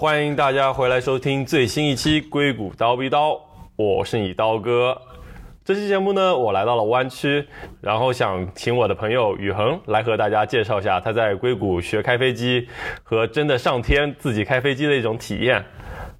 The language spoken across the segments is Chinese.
欢迎大家回来收听最新一期《硅谷刀逼刀》，我是你刀哥。这期节目呢，我来到了湾区，然后想请我的朋友宇恒来和大家介绍一下他在硅谷学开飞机和真的上天自己开飞机的一种体验。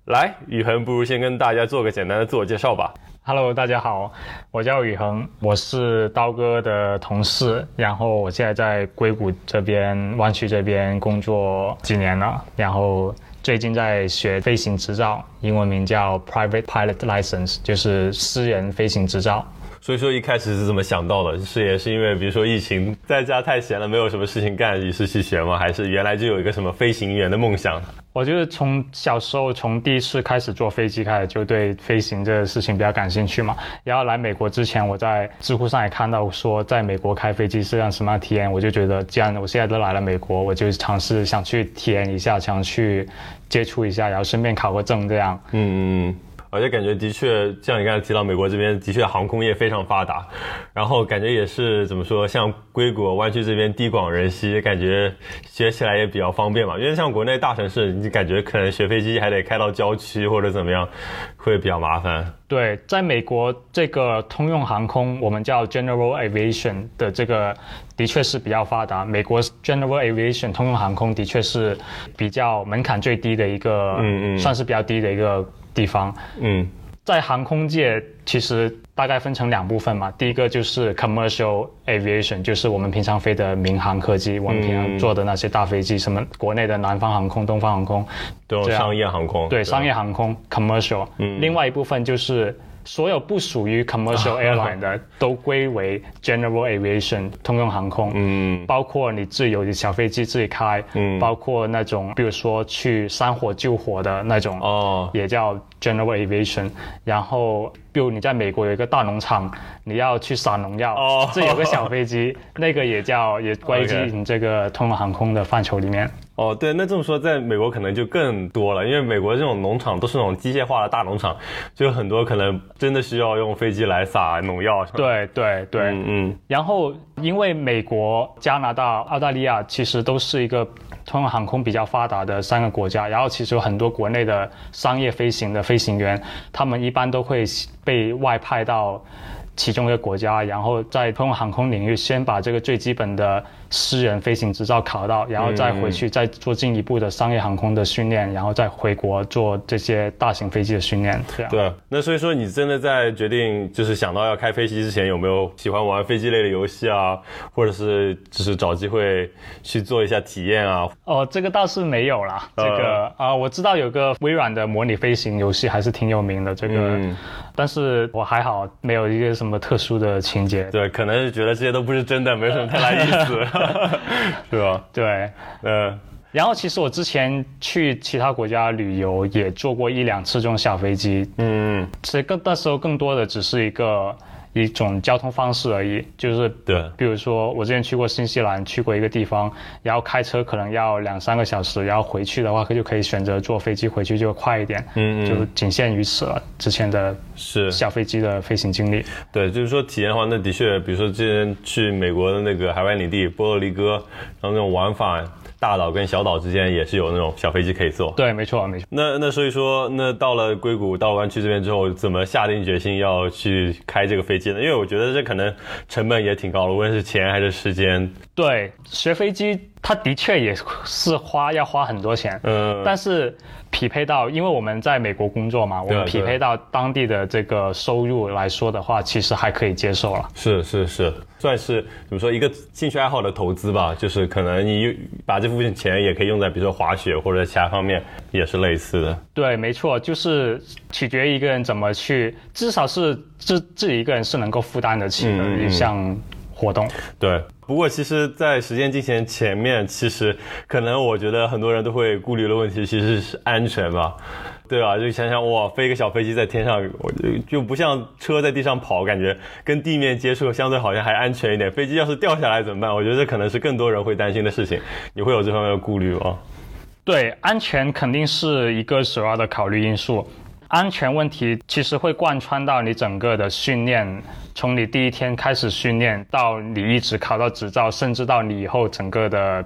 来，宇恒，不如先跟大家做个简单的自我介绍吧。Hello，大家好，我叫宇恒，我是刀哥的同事，然后我现在在硅谷这边湾区这边工作几年了，然后最近在学飞行执照，英文名叫 Private Pilot License，就是私人飞行执照。所以说一开始是怎么想到的？是也是因为比如说疫情在家太闲了，没有什么事情干，于是去学吗？还是原来就有一个什么飞行员的梦想？我就是从小时候从第一次开始坐飞机开始，就对飞行这个事情比较感兴趣嘛。然后来美国之前，我在知乎上也看到说，在美国开飞机是样什么样体验，我就觉得既然我现在都来了美国，我就尝试想去体验一下，想去接触一下，然后顺便考个证这样。嗯嗯。而且感觉的确，像你刚才提到，美国这边的确航空业非常发达，然后感觉也是怎么说，像硅谷湾区这边地广人稀，感觉学起来也比较方便嘛。因为像国内大城市，你感觉可能学飞机还得开到郊区或者怎么样，会比较麻烦。对，在美国这个通用航空，我们叫 General Aviation 的这个，的确是比较发达。美国 General Aviation 通用航空的确是比较门槛最低的一个，嗯嗯，算是比较低的一个。地方，嗯，在航空界其实大概分成两部分嘛。第一个就是 commercial aviation，就是我们平常飞的民航客机，我们平常坐的那些大飞机，什么国内的南方航空、东方航空，对商业航空。对，商业航空 commercial。嗯，另外一部分就是。所有不属于 commercial airline 的都归为 general aviation 通用航空，嗯，包括你自由的小飞机自己开，嗯，包括那种比如说去山火救火的那种，哦，也叫 general aviation。然后，比如你在美国有一个大农场，你要去撒农药，哦，这有个小飞机，那个也叫也归进这个通用航空的范畴里面。哦，对，那这么说，在美国可能就更多了，因为美国这种农场都是那种机械化的大农场，就有很多可能真的需要用飞机来撒农药。对对对，嗯嗯。然后，因为美国、加拿大、澳大利亚其实都是一个通用航空比较发达的三个国家，然后其实有很多国内的商业飞行的飞行员，他们一般都会被外派到。其中一个国家，然后在通用航空领域先把这个最基本的私人飞行执照考到，然后再回去再做进一步的商业航空的训练，然后再回国做这些大型飞机的训练。这样对。那所以说，你真的在决定就是想到要开飞机之前，有没有喜欢玩飞机类的游戏啊，或者是就是找机会去做一下体验啊？哦，这个倒是没有啦。这个啊，我知道有个微软的模拟飞行游戏还是挺有名的。这个。但是我还好，没有一个什么特殊的情节。对，可能是觉得这些都不是真的，没什么太大意思，是吧？对，嗯。然后其实我之前去其他国家旅游，也坐过一两次这种小飞机。嗯，其实更那时候更多的只是一个。一种交通方式而已，就是对，比如说我之前去过新西兰，去过一个地方，然后开车可能要两三个小时，然后回去的话，就可以选择坐飞机回去就快一点，嗯嗯，就仅限于此了。之前的是小飞机的飞行经历，对，就是说体验的话，那的确，比如说之前去美国的那个海外领地波多黎各，然后那种玩法。大岛跟小岛之间也是有那种小飞机可以坐。对，没错，没错。那那所以说，那到了硅谷到湾区这边之后，怎么下定决心要去开这个飞机呢？因为我觉得这可能成本也挺高的，无论是钱还是时间。对，学飞机。它的确也是花要花很多钱，嗯，但是匹配到，因为我们在美国工作嘛，我们匹配到当地的这个收入来说的话，其实还可以接受了。是是是，算是怎么说一个兴趣爱好的投资吧，就是可能你把这部分钱也可以用在比如说滑雪或者其他方面，也是类似的。对，没错，就是取决于一个人怎么去，至少是自自己一个人是能够负担得起的一项。活动对，不过其实，在实践进行前面，其实可能我觉得很多人都会顾虑的问题，其实是安全吧，对吧？就想想哇，飞一个小飞机在天上，我就就不像车在地上跑，感觉跟地面接触相对好像还安全一点。飞机要是掉下来怎么办？我觉得这可能是更多人会担心的事情。你会有这方面的顾虑吗？对，安全肯定是一个首要的考虑因素。安全问题其实会贯穿到你整个的训练，从你第一天开始训练到你一直考到执照，甚至到你以后整个的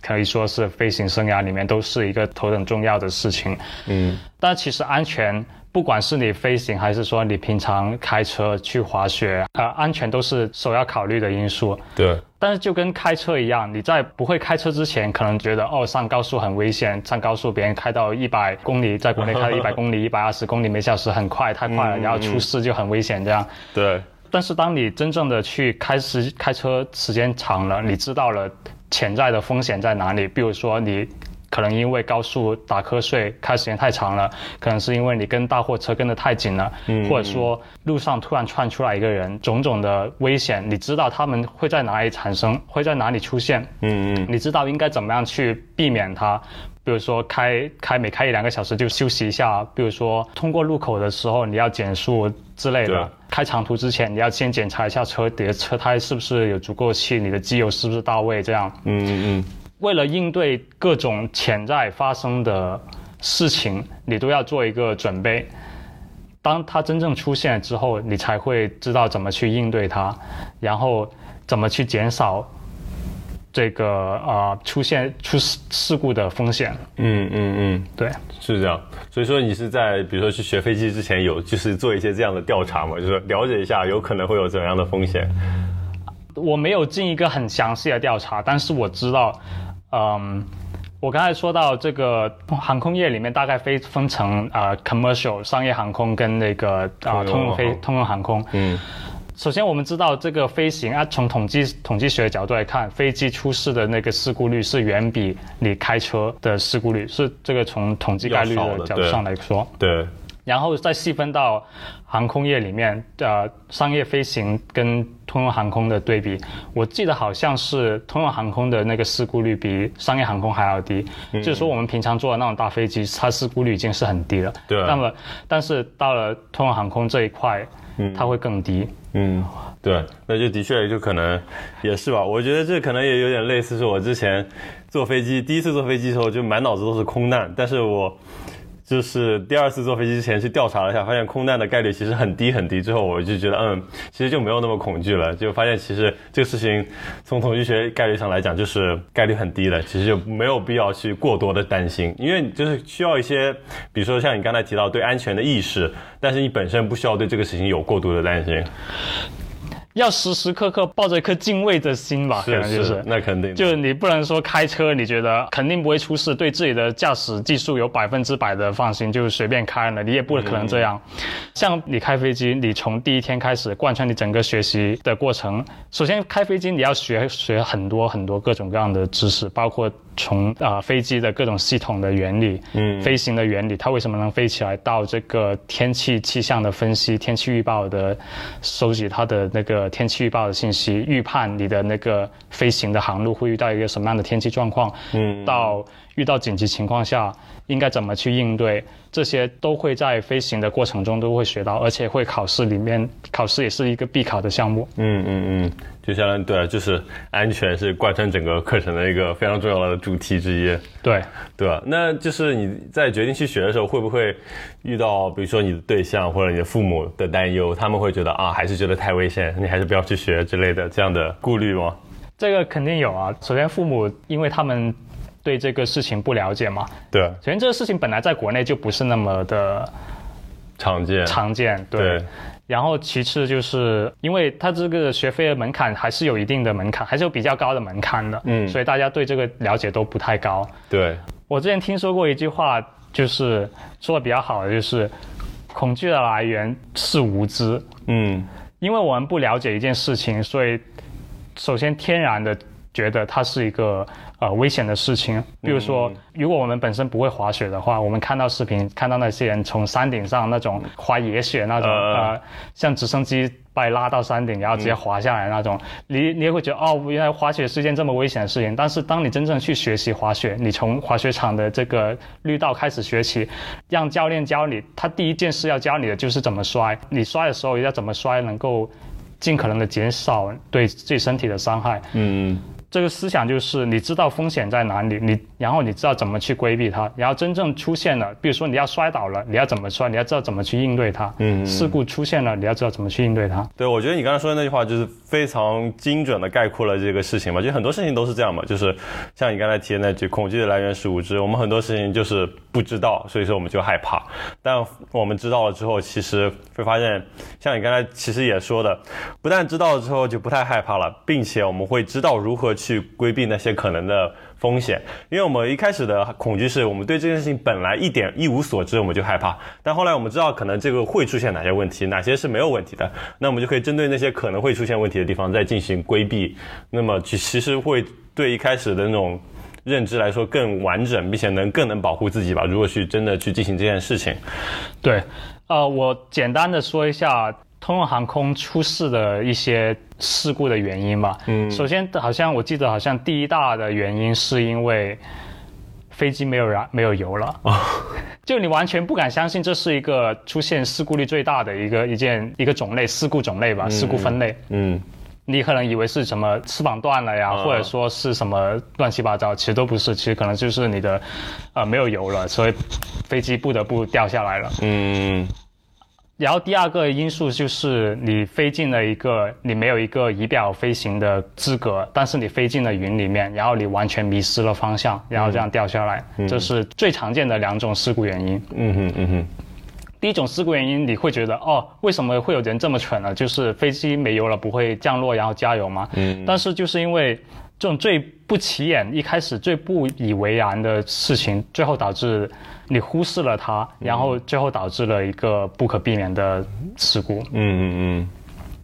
可以说是飞行生涯里面都是一个头等重要的事情。嗯，但其实安全，不管是你飞行还是说你平常开车去滑雪，呃，安全都是首要考虑的因素。对，但是就跟开车一样，你在不会开车之前，可能觉得哦上高速很危险，上高速别人开到一百公里，在国内开到 一百公里、一百二十公里每小时很快，太快了，然后出事就很危险这样。对，但是当你真正的去开始开车时间长了，你知道了潜在的风险在哪里，比如说你。可能因为高速打瞌睡开时间太长了，可能是因为你跟大货车跟得太紧了，或者说路上突然窜出来一个人，种种的危险，你知道他们会在哪里产生，会在哪里出现，嗯嗯，你知道应该怎么样去避免它。比如说开开每开一两个小时就休息一下，比如说通过路口的时候你要减速之类的。开长途之前你要先检查一下车底的车胎是不是有足够气，你的机油是不是到位，这样。嗯嗯嗯。为了应对各种潜在发生的事情，你都要做一个准备。当它真正出现之后，你才会知道怎么去应对它，然后怎么去减少这个呃出现出事事故的风险。嗯嗯嗯，对，是这样。所以说你是在比如说去学飞机之前有就是做一些这样的调查嘛，就是了解一下有可能会有怎样的风险。我没有进一个很详细的调查，但是我知道。嗯，我刚才说到这个航空业里面大概分分成啊，commercial 商业航空跟那个啊通用飞通用航空。嗯，首先我们知道这个飞行啊，从统计统计学的角度来看，飞机出事的那个事故率是远比你开车的事故率是这个从统计概率的角度上来说。对。然后再细分到航空业里面的商业飞行跟通用航空的对比，我记得好像是通用航空的那个事故率比商业航空还要低。就是说我们平常坐的那种大飞机，它事故率已经是很低了。对。那么，但是到了通用航空这一块，它会更低。嗯，对，那就的确就可能也是吧。我觉得这可能也有点类似，是我之前坐飞机第一次坐飞机的时候，就满脑子都是空难，但是我。就是第二次坐飞机之前去调查了一下，发现空难的概率其实很低很低。之后我就觉得，嗯，其实就没有那么恐惧了。就发现其实这个事情从统计学概率上来讲，就是概率很低的，其实就没有必要去过多的担心。因为就是需要一些，比如说像你刚才提到对安全的意识，但是你本身不需要对这个事情有过度的担心。要时时刻刻抱着一颗敬畏的心吧，可能就是那肯定，就是你不能说开车你觉得肯定不会出事，对自己的驾驶技术有百分之百的放心，就随便开了，你也不可能这样。像你开飞机，你从第一天开始贯穿你整个学习的过程，首先开飞机你要学学很多很多各种各样的知识，包括。从啊飞机的各种系统的原理，嗯，飞行的原理，它为什么能飞起来？到这个天气气象的分析，天气预报的收集，它的那个天气预报的信息，预判你的那个飞行的航路会遇到一个什么样的天气状况，嗯，到遇到紧急情况下。应该怎么去应对？这些都会在飞行的过程中都会学到，而且会考试里面考试也是一个必考的项目。嗯嗯嗯，就相当于对，就是安全是贯穿整个课程的一个非常重要的主题之一。对对吧？那就是你在决定去学的时候，会不会遇到比如说你的对象或者你的父母的担忧？他们会觉得啊，还是觉得太危险，你还是不要去学之类的这样的顾虑吗？这个肯定有啊。首先，父母因为他们。对这个事情不了解嘛？对。首先，这个事情本来在国内就不是那么的常见。常见，对。然后，其次就是因为它这个学费的门槛还是有一定的门槛，还是有比较高的门槛的。嗯。所以大家对这个了解都不太高。对。我之前听说过一句话，就是说的比较好的，就是恐惧的来源是无知。嗯。因为我们不了解一件事情，所以首先天然的觉得它是一个。呃，危险的事情，比如说，如果我们本身不会滑雪的话，我们看到视频，看到那些人从山顶上那种滑野雪那种，呃，像直升机把你拉到山顶，然后直接滑下来那种，你你也会觉得，哦，原来滑雪是件这么危险的事情。但是当你真正去学习滑雪，你从滑雪场的这个绿道开始学起，让教练教你，他第一件事要教你的就是怎么摔，你摔的时候要怎么摔，能够尽可能的减少对自己身体的伤害。嗯。这个思想就是你知道风险在哪里，你然后你知道怎么去规避它，然后真正出现了，比如说你要摔倒了，你要怎么摔，你要知道怎么去应对它。嗯，事故出现了，你要知道怎么去应对它。对，我觉得你刚才说的那句话就是非常精准的概括了这个事情嘛，就很多事情都是这样嘛，就是像你刚才提的那句“恐惧的来源是无知”，我们很多事情就是不知道，所以说我们就害怕。但我们知道了之后，其实会发现，像你刚才其实也说的，不但知道了之后就不太害怕了，并且我们会知道如何。去规避那些可能的风险，因为我们一开始的恐惧是我们对这件事情本来一点一无所知，我们就害怕。但后来我们知道可能这个会出现哪些问题，哪些是没有问题的，那我们就可以针对那些可能会出现问题的地方再进行规避。那么其其实会对一开始的那种认知来说更完整，并且能更能保护自己吧。如果去真的去进行这件事情，对，呃，我简单的说一下。通用航空出事的一些事故的原因吧。嗯，首先好像我记得好像第一大的原因是因为飞机没有燃没有油了。啊，就你完全不敢相信这是一个出现事故率最大的一个一件一个种类事故种类吧，事故分类。嗯，你可能以为是什么翅膀断了呀，或者说是什么乱七八糟，其实都不是，其实可能就是你的呃没有油了，所以飞机不得不掉下来了。嗯。然后第二个因素就是你飞进了一个你没有一个仪表飞行的资格，但是你飞进了云里面，然后你完全迷失了方向，然后这样掉下来，这是最常见的两种事故原因。嗯哼嗯哼。第一种事故原因你会觉得哦，为什么会有人这么蠢呢？就是飞机没油了不会降落然后加油吗？嗯。但是就是因为。这种最不起眼、一开始最不以为然的事情，最后导致你忽视了它，然后最后导致了一个不可避免的事故。嗯嗯嗯，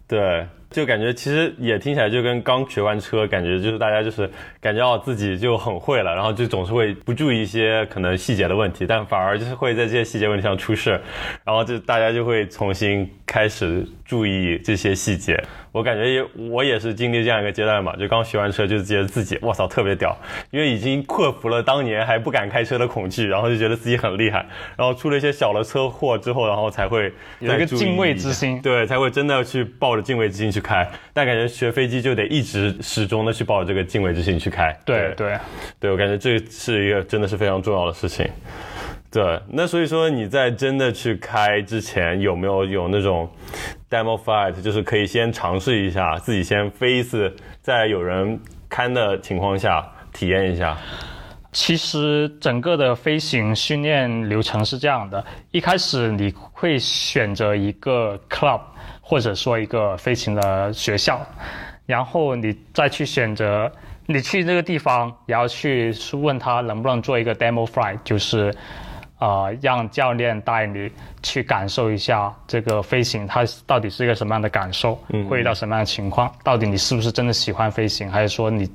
对。就感觉其实也听起来就跟刚学完车，感觉就是大家就是感觉到自己就很会了，然后就总是会不注意一些可能细节的问题，但反而就是会在这些细节问题上出事，然后就大家就会重新开始注意这些细节。我感觉也我也是经历这样一个阶段嘛，就刚学完车就觉得自己我操特别屌，因为已经克服了当年还不敢开车的恐惧，然后就觉得自己很厉害，然后出了一些小的车祸之后，然后才会有一个敬畏之心，对，才会真的去抱着敬畏之心去开。但感觉学飞机就得一直始终的去抱着这个敬畏之心去开。对对对，我感觉这是一个真的是非常重要的事情。对，那所以说你在真的去开之前，有没有有那种 demo flight，就是可以先尝试一下，自己先飞一次，在有人看的情况下体验一下。其实整个的飞行训练流程是这样的：一开始你会选择一个 club，或者说一个飞行的学校，然后你再去选择你去这个地方，然后去问他能不能做一个 demo flight，就是。啊，让教练带你去感受一下这个飞行，它到底是一个什么样的感受，会遇到什么样的情况？到底你是不是真的喜欢飞行，还是说你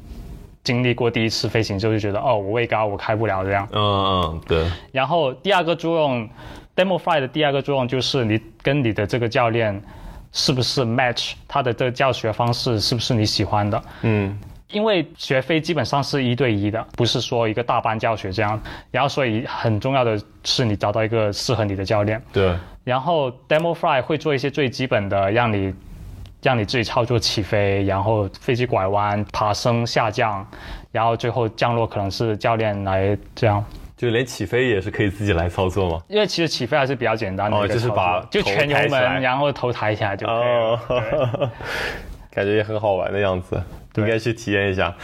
经历过第一次飞行之后就觉得哦，我位高，我开不了这样？嗯嗯，对。然后第二个作用，demo fly 的第二个作用就是你跟你的这个教练是不是 match，他的这个教学方式是不是你喜欢的？嗯。因为学飞基本上是一对一的，不是说一个大班教学这样。然后所以很重要的是你找到一个适合你的教练。对。然后 demo fly 会做一些最基本的，让你让你自己操作起飞，然后飞机拐弯、爬升、下降，然后最后降落可能是教练来这样。就连起飞也是可以自己来操作吗？因为其实起飞还是比较简单的，就是把就全油门，然后头抬起来就可以了。感觉也很好玩的样子。应该去体验一下，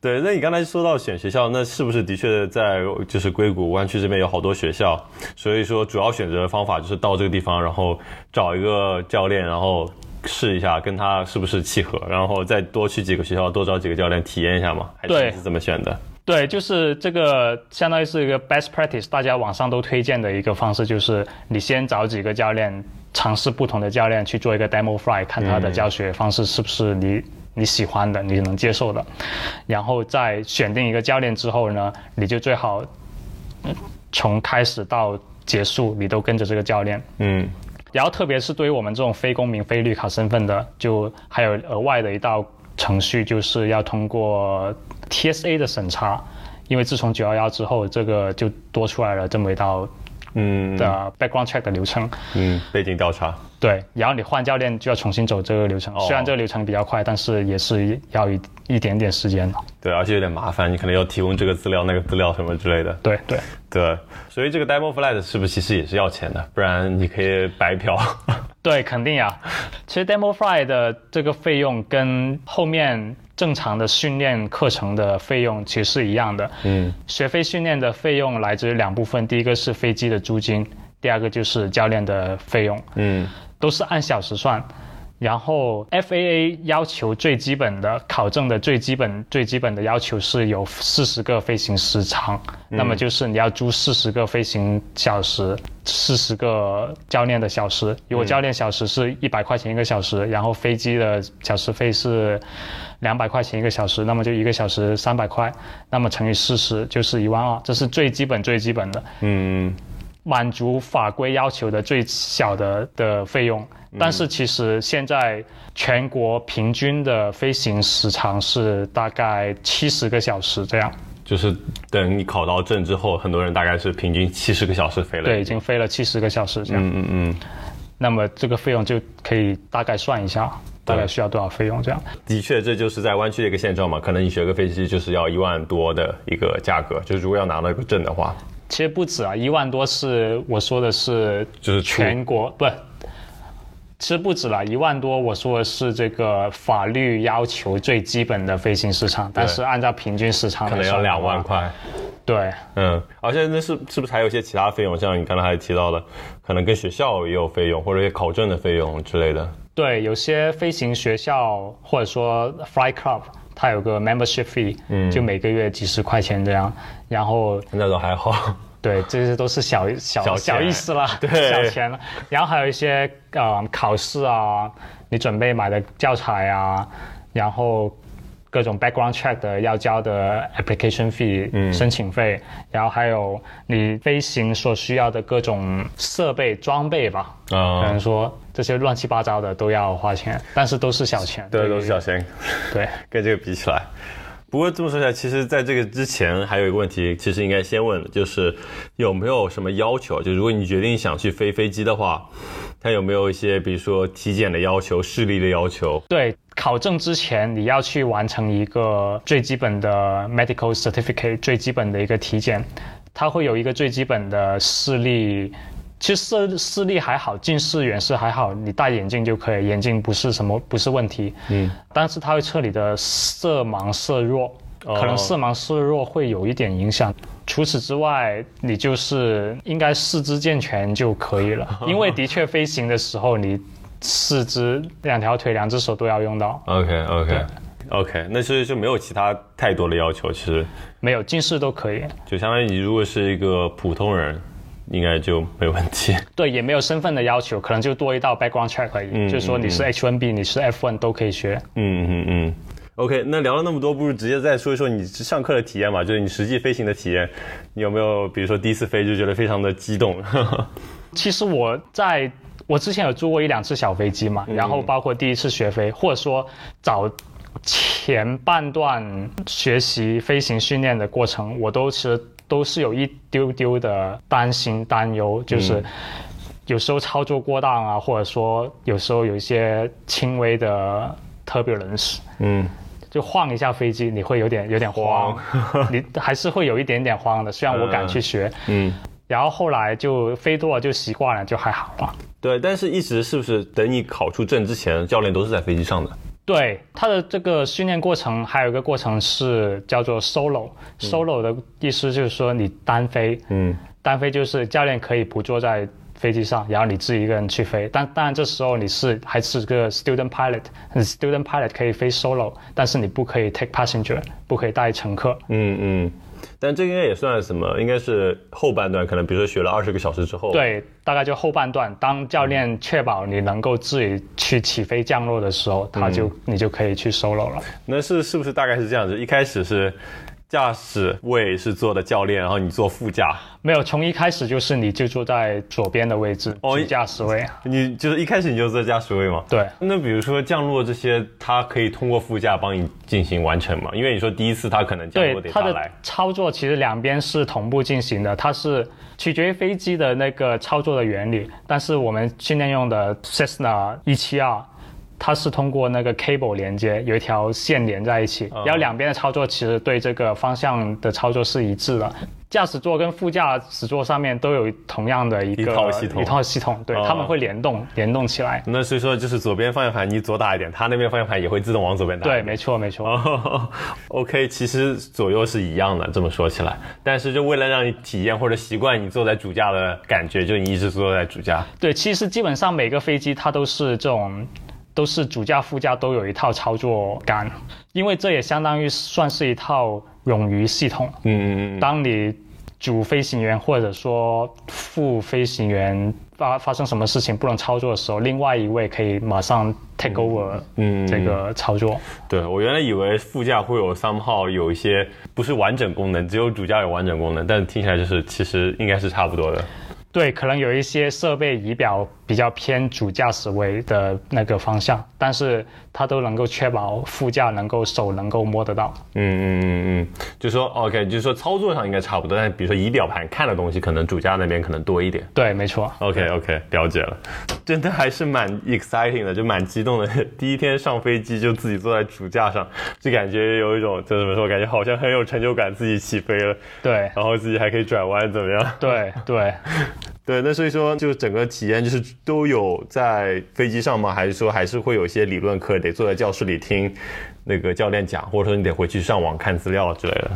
对。那你刚才说到选学校，那是不是的确在就是硅谷湾区这边有好多学校？所以说主要选择的方法就是到这个地方，然后找一个教练，然后试一下跟他是不是契合，然后再多去几个学校，多找几个教练体验一下嘛？对，是怎么选的？对，就是这个相当于是一个 best practice，大家网上都推荐的一个方式，就是你先找几个教练，尝试不同的教练去做一个 demo fly，看他的教学方式是不是你。你喜欢的，你能接受的，然后在选定一个教练之后呢，你就最好从开始到结束，你都跟着这个教练。嗯。然后特别是对于我们这种非公民、非绿卡身份的，就还有额外的一道程序，就是要通过 TSA 的审查，因为自从九幺幺之后，这个就多出来了这么一道嗯的 background check 的流程，嗯，背景调查，对，然后你换教练就要重新走这个流程，哦。虽然这个流程比较快，但是也是要一一点点时间。的，对，而且有点麻烦，你可能要提供这个资料、那个资料什么之类的，对对。对，所以这个 demo flight 是不是其实也是要钱的？不然你可以白嫖。对，肯定呀。其实 demo flight 的这个费用跟后面。正常的训练课程的费用其实是一样的。嗯，学费训练的费用来自于两部分，第一个是飞机的租金，第二个就是教练的费用。嗯，都是按小时算。然后 FAA 要求最基本的考证的最基本最基本的要求是有四十个飞行时长，那么就是你要租四十个飞行小时，四十个教练的小时。如果教练小时是一百块钱一个小时，然后飞机的小时费是两百块钱一个小时，那么就一个小时三百块，那么乘以四十就是一万二，这是最基本最基本的。嗯。满足法规要求的最小的的费用，但是其实现在全国平均的飞行时长是大概七十个小时这样。就是等你考到证之后，很多人大概是平均七十个小时飞了。对，已经飞了七十个小时这样。嗯嗯嗯。那么这个费用就可以大概算一下，大概需要多少费用这样。的确，这就是在湾区的一个现状嘛。可能你学个飞机就是要一万多的一个价格，就是如果要拿到一个证的话。其实不止啊，一万多是我说的是，就是全国不，其实不止了，一万多我说的是这个法律要求最基本的飞行时长，但是按照平均时长可能要两万块。对，嗯，而且那是是不是还有一些其他费用？像你刚才还提到的，可能跟学校也有费用，或者一些考证的费用之类的。对，有些飞行学校或者说 Fly Club。它有个 membership fee，嗯，就每个月几十块钱这样，然后那种还好，对，这些都是小小小意思了，对，小钱了。然后还有一些呃考试啊，你准备买的教材啊，然后。各种 background check 的要交的 application fee 申请费，然后还有你飞行所需要的各种设备装备吧，啊，可能说这些乱七八糟的都要花钱，但是都是小钱，对，都是小钱，对，跟这个比起来。不过这么说起来，其实在这个之前还有一个问题，其实应该先问，就是有没有什么要求？就如果你决定想去飞飞机的话，它有没有一些，比如说体检的要求、视力的要求？对，考证之前你要去完成一个最基本的 medical certificate，最基本的一个体检，它会有一个最基本的视力。其实视视力还好，近视远视还好，你戴眼镜就可以，眼镜不是什么不是问题。嗯，但是它会测你的色盲色弱，可能色盲色弱会有一点影响。除此之外，你就是应该四肢健全就可以了，因为的确飞行的时候你四肢两条腿两只手都要用到。OK OK OK，那所以就没有其他太多的要求，其实没有近视都可以，就相当于你如果是一个普通人。应该就没有问题。对，也没有身份的要求，可能就多一道 background check 而已。嗯，就是说你是 H1B，你是 F1 都可以学。嗯嗯嗯。OK，那聊了那么多，不如直接再说一说你上课的体验嘛？就是你实际飞行的体验，你有没有比如说第一次飞就觉得非常的激动？其实我在我之前有租过一两次小飞机嘛，然后包括第一次学飞，或者说早前半段学习飞行训练的过程，我都其实。都是有一丢丢的担心担忧，就是有时候操作过当啊，或者说有时候有一些轻微的 turbulence，嗯，就晃一下飞机，你会有点有点慌，你还是会有一点点慌的。虽然我敢去学，嗯，然后后来就飞多了就习惯了，就还好了。对，但是一直是不是等你考出证之前，教练都是在飞机上的？对它的这个训练过程，还有一个过程是叫做 solo。solo 的意思就是说你单飞，嗯，单飞就是教练可以不坐在飞机上，然后你自己一个人去飞。但当然这时候你是还是个 student pilot，student pilot 可以飞 solo，但是你不可以 take passenger，不可以带乘客。嗯嗯。但这应该也算什么？应该是后半段，可能比如说学了二十个小时之后。对，大概就后半段。当教练确保你能够自己去起飞降落的时候，他就你就可以去 solo 了。那是是不是大概是这样子？一开始是驾驶位是坐的教练，然后你坐副驾。没有，从一开始就是你就坐在左边的位置，哦驾驶位。你就是一开始你就坐驾驶位吗？对。那比如说降落这些，它可以通过副驾帮你进行完成吗？因为你说第一次它可能降落得它的操作其实两边是同步进行的，它是取决于飞机的那个操作的原理。但是我们训练用的 Cessna 一七二。它是通过那个 cable 连接，有一条线连在一起，然后两边的操作其实对这个方向的操作是一致的。驾驶座跟副驾驶座上面都有同样的一个一套系统，一套系统，对，他们会联动，联动起来。那所以说，就是左边方向盘你左打一点，它那边方向盘也会自动往左边打。对，没错，没错。OK，其实左右是一样的，这么说起来，但是就为了让你体验或者习惯你坐在主驾的感觉，就你一直坐在主驾。对，其实基本上每个飞机它都是这种。都是主驾、副驾都有一套操作杆，因为这也相当于算是一套冗余系统。嗯嗯嗯。当你主飞行员或者说副飞行员发发生什么事情不能操作的时候，另外一位可以马上 take over 嗯这个操作。对我原来以为副驾会有三号有一些不是完整功能，只有主驾有完整功能，但听起来就是其实应该是差不多的。对，可能有一些设备仪表比较偏主驾驶位的那个方向，但是它都能够确保副驾能够手能够摸得到。嗯嗯嗯嗯，就说 OK，就是说操作上应该差不多，但比如说仪表盘看的东西，可能主驾那边可能多一点。对，没错。OK OK，了解了，真的还是蛮 exciting 的，就蛮激动的。第一天上飞机就自己坐在主驾上，就感觉有一种就怎么说，感觉好像很有成就感，自己起飞了。对，然后自己还可以转弯，怎么样？对对。对，那所以说，就整个体验就是都有在飞机上吗？还是说还是会有一些理论课得坐在教室里听那个教练讲，或者说你得回去上网看资料之类的？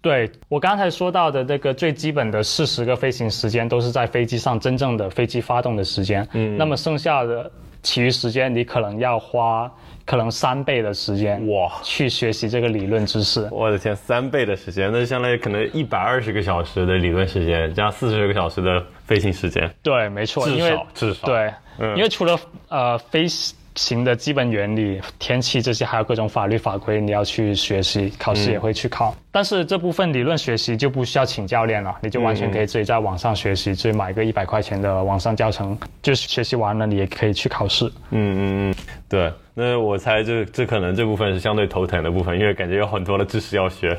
对我刚才说到的那个最基本的四十个飞行时间，都是在飞机上真正的飞机发动的时间。嗯，那么剩下的其余时间，你可能要花。可能三倍的时间哇，去学习这个理论知识。我的天，三倍的时间，那相当于可能一百二十个小时的理论时间，加四十个小时的飞行时间。对，没错，至少至少对，因为除了呃飞。行的基本原理、天气这些，还有各种法律法规，你要去学习，考试也会去考。但是这部分理论学习就不需要请教练了，你就完全可以自己在网上学习，自己买个一百块钱的网上教程，就是学习完了，你也可以去考试。嗯嗯嗯，对。那我猜这这可能这部分是相对头疼的部分，因为感觉有很多的知识要学。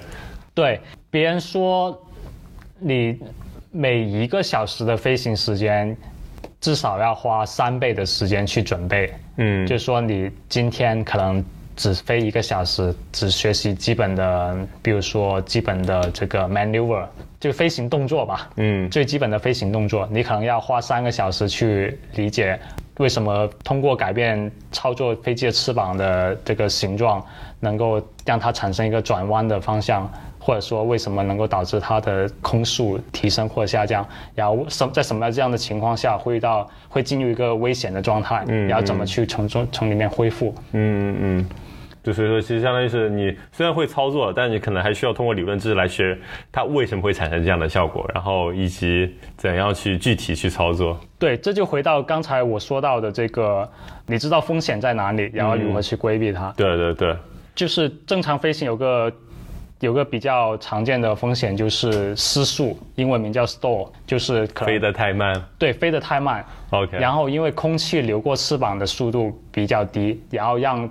对，别人说你每一个小时的飞行时间。至少要花三倍的时间去准备，嗯，就是说你今天可能只飞一个小时，只学习基本的，比如说基本的这个 maneuver，就飞行动作吧，嗯，最基本的飞行动作，你可能要花三个小时去理解为什么通过改变操作飞机的翅膀的这个形状，能够让它产生一个转弯的方向。或者说为什么能够导致它的空速提升或者下降？然后什在什么这样的情况下会到会进入一个危险的状态？嗯，然后怎么去从中从里面恢复？嗯嗯，就所以说，其实相当于是你虽然会操作，但你可能还需要通过理论知识来学它为什么会产生这样的效果，然后以及怎样去具体去操作。对，这就回到刚才我说到的这个，你知道风险在哪里，然后如何去规避它？对对对，就是正常飞行有个。有个比较常见的风险就是失速，英文名叫 stall，就是飞得太慢。对，飞得太慢。OK。然后因为空气流过翅膀的速度比较低，然后让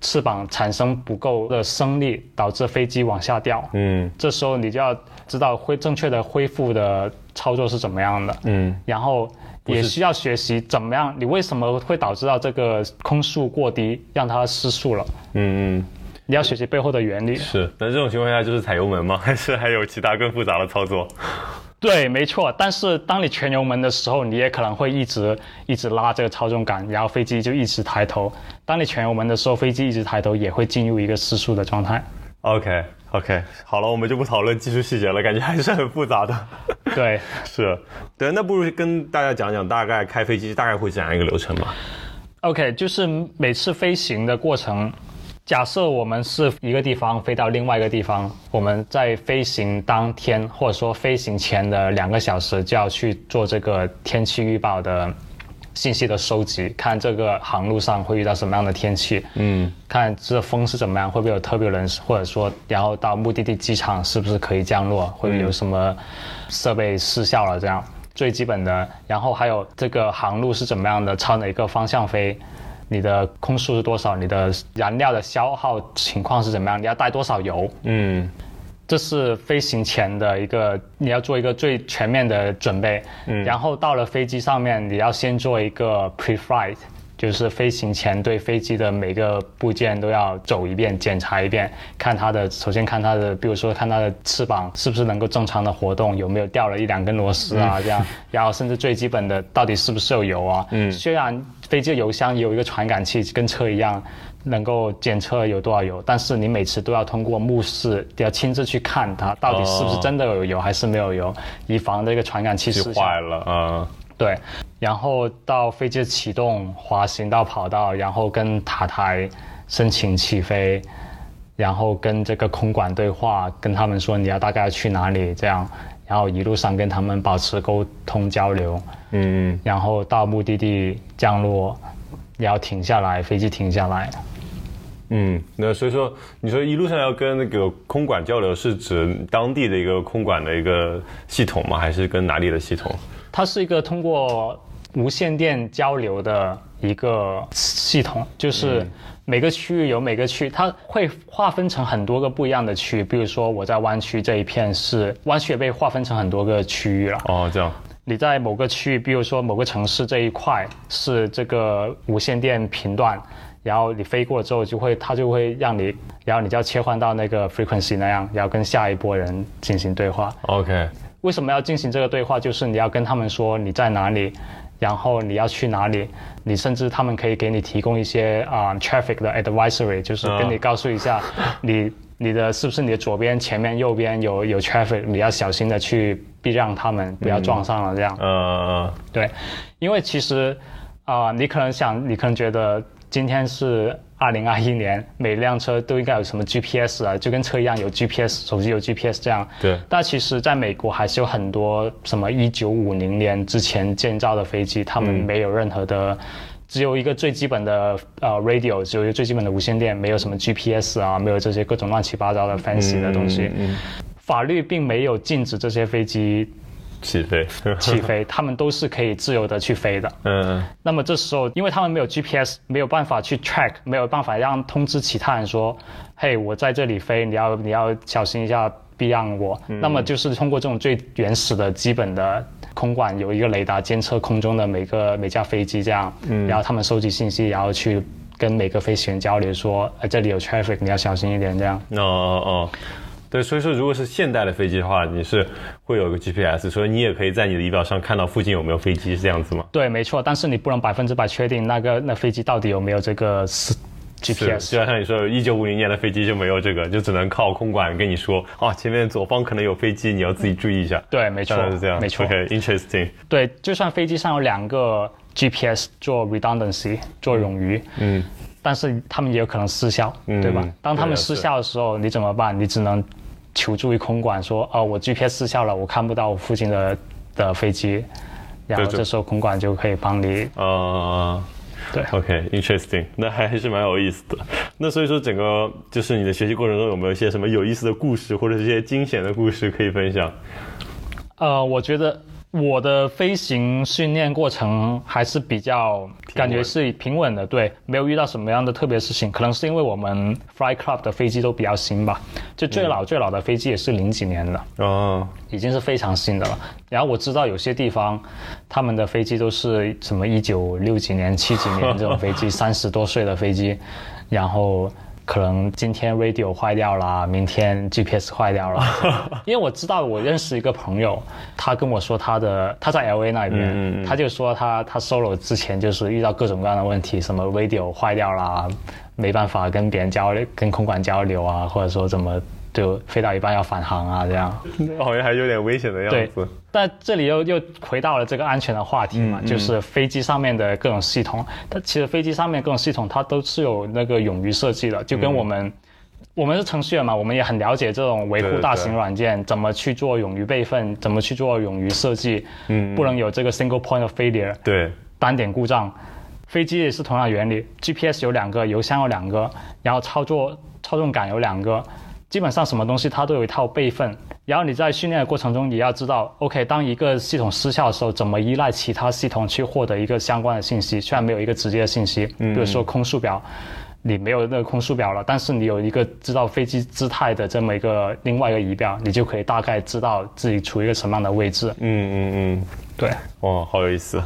翅膀产生不够的升力，导致飞机往下掉。嗯。这时候你就要知道恢正确的恢复的操作是怎么样的。嗯。然后也需要学习怎么样，你为什么会导致到这个空速过低，让它失速了？嗯嗯。你要学习背后的原理。是，那这种情况下就是踩油门吗？还是还有其他更复杂的操作？对，没错。但是当你全油门的时候，你也可能会一直一直拉这个操纵杆，然后飞机就一直抬头。当你全油门的时候，飞机一直抬头，也会进入一个失速的状态。OK，OK，好了，我们就不讨论技术细节了，感觉还是很复杂的。对，是，对，那不如跟大家讲讲大概开飞机大概会怎样一个流程吧。OK，就是每次飞行的过程。假设我们是一个地方飞到另外一个地方，我们在飞行当天或者说飞行前的两个小时就要去做这个天气预报的信息的收集，看这个航路上会遇到什么样的天气，嗯，看这风是怎么样，会不会有特别人，或者说，然后到目的地机场是不是可以降落，会不会有什么设备失效了这样。最基本的，然后还有这个航路是怎么样的，朝哪个方向飞，你的空速是多少，你的燃料的消耗情况是怎么样，你要带多少油，嗯，这是飞行前的一个你要做一个最全面的准备，嗯，然后到了飞机上面，你要先做一个 pre-flight。就是飞行前对飞机的每个部件都要走一遍，检查一遍，看它的首先看它的，比如说看它的翅膀是不是能够正常的活动，有没有掉了一两根螺丝啊这样，然后甚至最基本的到底是不是有油啊。嗯。虽然飞机的油箱有一个传感器，跟车一样能够检测有多少油，但是你每次都要通过目视，要亲自去看它到底是不是真的有油还是没有油，以防这个传感器。坏了嗯。对，然后到飞机启动、滑行到跑道，然后跟塔台申请起飞，然后跟这个空管对话，跟他们说你要大概要去哪里，这样，然后一路上跟他们保持沟通交流，嗯，然后到目的地降落，然后停下来，飞机停下来，嗯，那所以说你说一路上要跟那个空管交流，是指当地的一个空管的一个系统吗？还是跟哪里的系统？它是一个通过无线电交流的一个系统，就是每个区域有每个区，它会划分成很多个不一样的区域。比如说我在湾区这一片是湾区也被划分成很多个区域了。哦，这样。你在某个区域，比如说某个城市这一块是这个无线电频段，然后你飞过之后就会，它就会让你，然后你就要切换到那个 frequency 那样，然后跟下一波人进行对话。OK。为什么要进行这个对话？就是你要跟他们说你在哪里，然后你要去哪里，你甚至他们可以给你提供一些啊 traffic 的 advisory，就是跟你告诉一下你你的是不是你的左边、前面、右边有有 traffic，你要小心的去避让他们，不要撞上了这样。嗯，对，因为其实啊，你可能想，你可能觉得今天是。二零二一年，每辆车都应该有什么 GPS 啊，就跟车一样有 GPS，手机有 GPS 这样。对。但其实，在美国还是有很多什么一九五零年之前建造的飞机，他们没有任何的，只有一个最基本的呃 radio，只有一个最基本的无线电，没有什么 GPS 啊，没有这些各种乱七八糟的 fancy 的东西。嗯。法律并没有禁止这些飞机。起飞，起飞，他们都是可以自由的去飞的。嗯，那么这时候，因为他们没有 GPS，没有办法去 track，没有办法让通知其他人说，嘿，我在这里飞，你要你要小心一下，避让我。那么就是通过这种最原始的基本的空管，有一个雷达监测空中的每个每架飞机这样，然后他们收集信息，然后去跟每个飞行员交流说，哎，这里有 traffic，你要小心一点这样。哦哦哦。对，所以说如果是现代的飞机的话，你是会有个 GPS，所以你也可以在你的仪表上看到附近有没有飞机，是这样子吗？对，没错，但是你不能百分之百确定那个那飞机到底有没有这个 GPS。就像你说，一九五零年的飞机就没有这个，就只能靠空管跟你说，哦，前面左方可能有飞机，你要自己注意一下。对，没错，是这样，没错。OK，interesting。对，就算飞机上有两个 GPS 做 redundancy 做冗余，嗯。但是他们也有可能失效，对吧？当他们失效的时候，你怎么办？你只能求助于空管，说：“哦，我 GPS 失效了，我看不到我附近的的飞机。”然后这时候空管就可以帮你。啊，对。OK，interesting，那还是蛮有意思的。那所以说，整个就是你的学习过程中有没有一些什么有意思的故事，或者一些惊险的故事可以分享？呃，我觉得。我的飞行训练过程还是比较感觉是平稳的，对，没有遇到什么样的特别事情。可能是因为我们 Fly Club 的飞机都比较新吧，就最老最老的飞机也是零几年的，哦，已经是非常新的了。然后我知道有些地方他们的飞机都是什么一九六几年、七几年这种飞机，三十多岁的飞机，然后。可能今天 radio 坏掉了，明天 GPS 坏掉了。因为我知道，我认识一个朋友，他跟我说他的他在 LA 那边，他就说他他 solo 之前就是遇到各种各样的问题，什么 radio 坏掉了，没办法跟别人交流，跟空管交流啊，或者说怎么。就飞到一半要返航啊，这样好像还有点危险的样子。对，但这里又又回到了这个安全的话题嘛，就是飞机上面的各种系统。它其实飞机上面各种系统它都是有那个冗余设计的，就跟我们我们是程序员嘛，我们也很了解这种维护大型软件怎么去做冗余备份，怎么去做冗余设计。嗯，不能有这个 single point of failure。对。单点故障。飞机也是同样原理，GPS 有两个，油箱有两个，然后操作操纵杆有两个，基本上什么东西它都有一套备份。然后你在训练的过程中，也要知道，OK，当一个系统失效的时候，怎么依赖其他系统去获得一个相关的信息？虽然没有一个直接的信息，比如说空速表，你没有那个空速表了，但是你有一个知道飞机姿态的这么一个另外一个仪表，你就可以大概知道自己处于一个什么样的位置。嗯嗯嗯，对，哇，好有意思。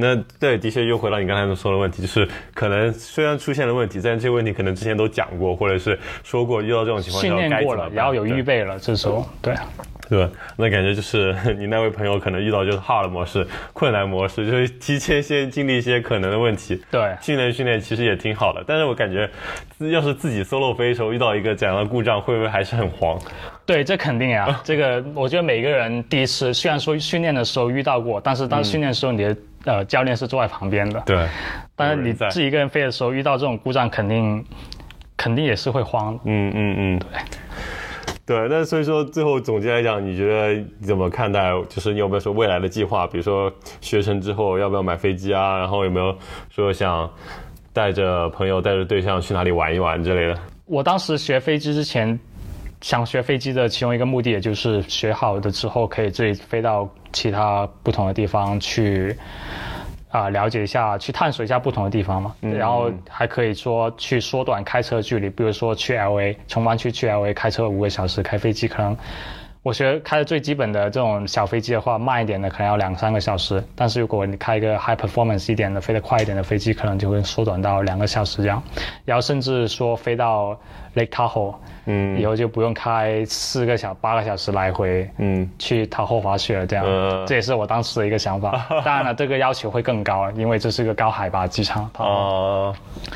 那对，的确又回到你刚才说的问题，就是可能虽然出现了问题，但这些问题可能之前都讲过，或者是说过，遇到这种情况训练过了，然后有预备了，这时候对。对，那感觉就是 你那位朋友可能遇到就是 hard 模式、困难模式，就是提前先经历一些可能的问题。对，训练训练其实也挺好的，但是我感觉，要是自己 solo 飞的时候遇到一个这样的故障，会不会还是很慌？对，这肯定呀。这个我觉得每个人第一次，虽然说训练的时候遇到过，但是当训练的时候，你的呃教练是坐在旁边的。对。但是你自己一个人飞的时候遇到这种故障，肯定肯定也是会慌。嗯嗯嗯，对。对，那所以说最后总结来讲，你觉得怎么看待？就是你有没有说未来的计划？比如说学成之后要不要买飞机啊？然后有没有说想带着朋友、带着对象去哪里玩一玩之类的？我当时学飞机之前，想学飞机的其中一个目的，也就是学好了之后可以自己飞到其他不同的地方去。啊，了解一下，去探索一下不同的地方嘛，然后还可以说去缩短开车距离，比如说去 L A，从湾区去 L A 开车五个小时，开飞机可能，我学开的最基本的这种小飞机的话，慢一点的可能要两三个小时，但是如果你开一个 high performance 一点的，飞得快一点的飞机，可能就会缩短到两个小时这样，然后甚至说飞到 Lake Tahoe。嗯，以后就不用开四个小八个小时来回，嗯，去 Tahoe 滑雪了。这样，这也是我当时的一个想法。当然了，这个要求会更高，因为这是个高海拔机场。哦，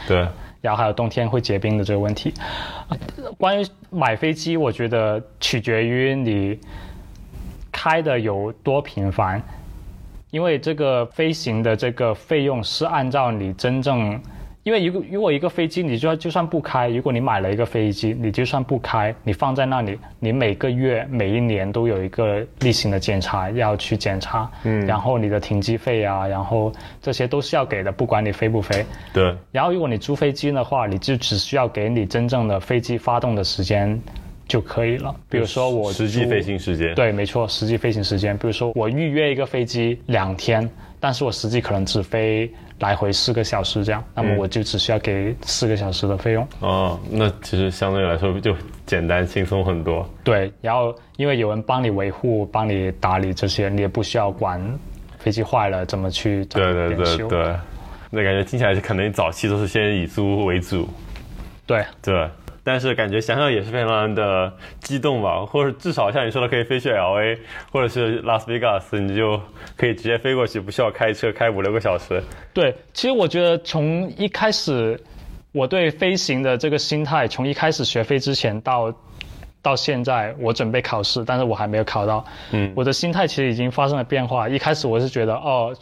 对。然后还有冬天会结冰的这个问题。关于买飞机，我觉得取决于你开的有多频繁，因为这个飞行的这个费用是按照你真正。因为如果如果一个飞机，你就就算不开，如果你买了一个飞机，你就算不开，你放在那里，你每个月、每一年都有一个例行的检查要去检查，嗯，然后你的停机费啊，然后这些都是要给的，不管你飞不飞。对。然后如果你租飞机的话，你就只需要给你真正的飞机发动的时间就可以了。比如说我实际飞行时间。对，没错，实际飞行时间。比如说我预约一个飞机两天，但是我实际可能只飞。来回四个小时这样，那么我就只需要给四个小时的费用。哦，那其实相对来说就简单轻松很多。对，然后因为有人帮你维护、帮你打理这些，你也不需要管飞机坏了怎么去对对对对，那感觉听起来是可能早期都是先以租为主。对对。但是感觉想想也是非常的激动吧，或者至少像你说的可以飞去 L A，或者是拉斯维加斯，你就可以直接飞过去，不需要开车开五六个小时。对，其实我觉得从一开始我对飞行的这个心态，从一开始学飞之前到到现在，我准备考试，但是我还没有考到。嗯，我的心态其实已经发生了变化。一开始我是觉得，哦，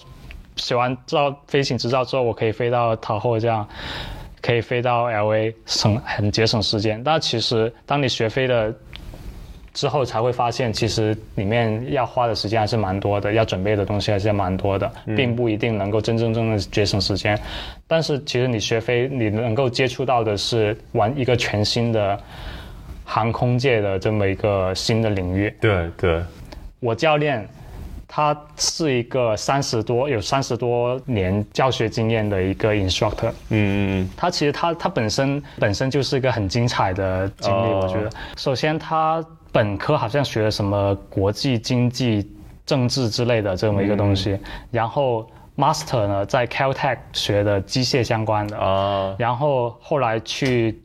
学完照飞行执照之后，我可以飞到塔后这样。可以飞到 L A，省很节省时间。但其实，当你学飞了之后，才会发现，其实里面要花的时间还是蛮多的，要准备的东西还是蛮多的，并不一定能够真真正正节省时间。但是，其实你学飞，你能够接触到的是玩一个全新的航空界的这么一个新的领域。对对，我教练。他是一个三十多有三十多年教学经验的一个 instructor。嗯嗯嗯。他其实他他本身本身就是一个很精彩的经历，我觉得。首先，他本科好像学了什么国际经济、政治之类的这么一个东西，然后 master 呢在 Caltech 学的机械相关的。啊。然后后来去。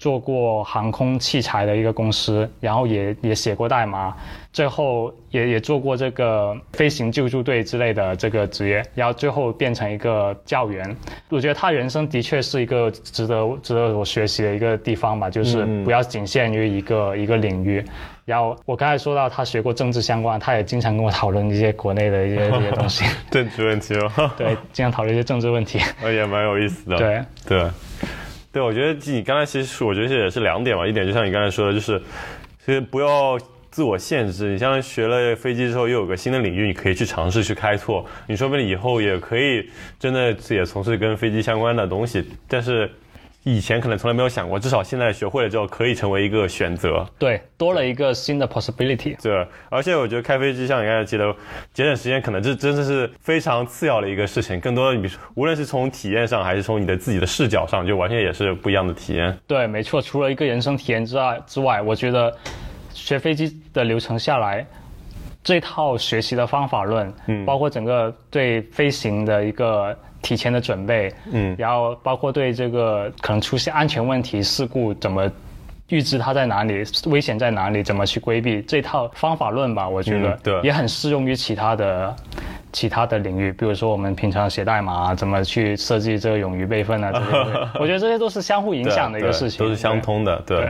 做过航空器材的一个公司，然后也也写过代码，最后也也做过这个飞行救助队之类的这个职业，然后最后变成一个教员。我觉得他人生的确是一个值得值得我学习的一个地方吧，就是不要仅限于一个一个领域。然后我刚才说到他学过政治相关，他也经常跟我讨论一些国内的一些 一些东西，政治问题哦。对，经常讨论一些政治问题，也蛮有意思的。对对。对，我觉得你刚才其实我觉得这也是两点嘛，一点就像你刚才说的，就是其实不要自我限制。你像学了飞机之后，又有个新的领域，你可以去尝试去开拓。你说不定以后也可以真的也从事跟飞机相关的东西，但是。以前可能从来没有想过，至少现在学会了之后，可以成为一个选择。对，多了一个新的 possibility。对，而且我觉得开飞机，像你刚才提的，节省时间，可能这真的是非常次要的一个事情。更多的，你无论是从体验上，还是从你的自己的视角上，就完全也是不一样的体验。对，没错。除了一个人生体验之外之外，我觉得学飞机的流程下来，这套学习的方法论，嗯，包括整个对飞行的一个。提前的准备，嗯，然后包括对这个可能出现安全问题、事故怎么预知它在哪里、危险在哪里、怎么去规避这套方法论吧，我觉得对也很适用于其他的。其他的领域，比如说我们平常写代码，怎么去设计这个冗余备份啊？这些，我觉得这些都是相互影响的一个事情，都是相通的。对，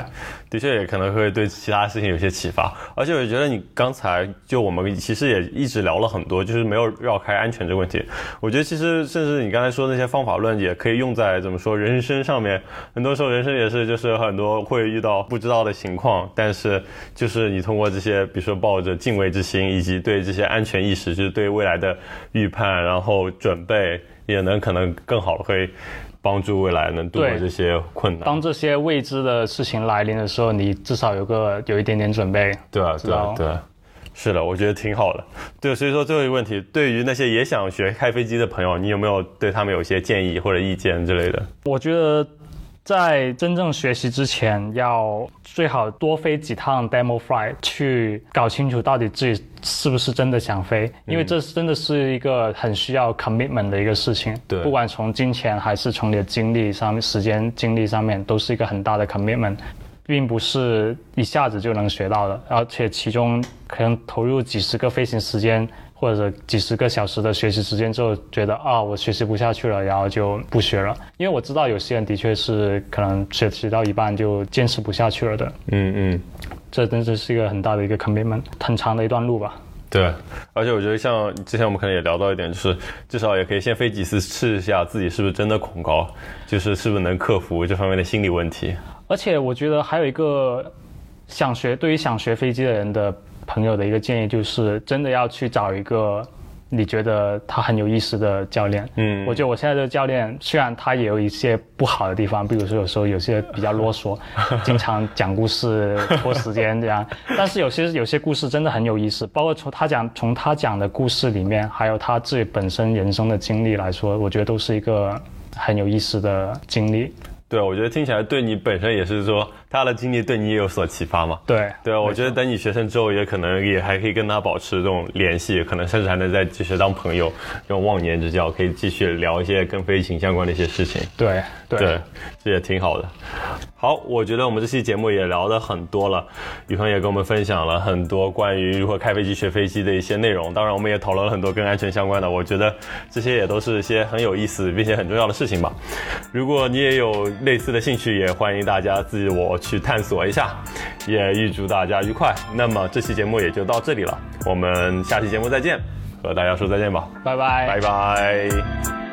的确也可能会对其他事情有些启发。而且我觉得你刚才就我们其实也一直聊了很多，就是没有绕开安全这个问题。我觉得其实甚至你刚才说那些方法论也可以用在怎么说人生上面。很多时候人生也是就是很多会遇到不知道的情况，但是就是你通过这些，比如说抱着敬畏之心，以及对这些安全意识，就是对未来的。预判，然后准备，也能可能更好的会帮助未来能度过这些困难。当这些未知的事情来临的时候，你至少有个有一点点准备。对啊，对啊，对啊，是的，我觉得挺好的。对，所以说最后一个问题，对于那些也想学开飞机的朋友，你有没有对他们有一些建议或者意见之类的？我觉得。在真正学习之前，要最好多飞几趟 demo flight，去搞清楚到底自己是不是真的想飞，因为这真的是一个很需要 commitment 的一个事情。对，不管从金钱还是从你的精力上面、时间精力上面，都是一个很大的 commitment，并不是一下子就能学到的，而且其中可能投入几十个飞行时间。或者几十个小时的学习时间之后，觉得啊，我学习不下去了，然后就不学了。因为我知道有些人的确是可能学习到一半就坚持不下去了的。嗯嗯，这真的是一个很大的一个 commitment，很长的一段路吧。对，而且我觉得像之前我们可能也聊到一点，就是至少也可以先飞几次试一下自己是不是真的恐高，就是是不是能克服这方面的心理问题。而且我觉得还有一个想学，对于想学飞机的人的。朋友的一个建议就是，真的要去找一个你觉得他很有意思的教练。嗯，我觉得我现在的教练虽然他也有一些不好的地方，比如说有时候有些比较啰嗦，经常讲故事拖时间这样，但是有些有些故事真的很有意思。包括从他讲从他讲的故事里面，还有他自己本身人生的经历来说，我觉得都是一个很有意思的经历。对，我觉得听起来对你本身也是说。他的经历对你也有所启发嘛？对，对啊，我觉得等你学成之后，也可能也还可以跟他保持这种联系，可能甚至还能再继续当朋友，这种忘年之交可以继续聊一些跟飞行相关的一些事情。对，对，这也挺好的。好，我觉得我们这期节目也聊的很多了，宇恒也跟我们分享了很多关于如何开飞机、学飞机的一些内容。当然，我们也讨论了很多跟安全相关的，我觉得这些也都是一些很有意思并且很重要的事情吧。如果你也有类似的兴趣，也欢迎大家自我。去探索一下，也预祝大家愉快。那么这期节目也就到这里了，我们下期节目再见，和大家说再见吧，拜拜，拜拜。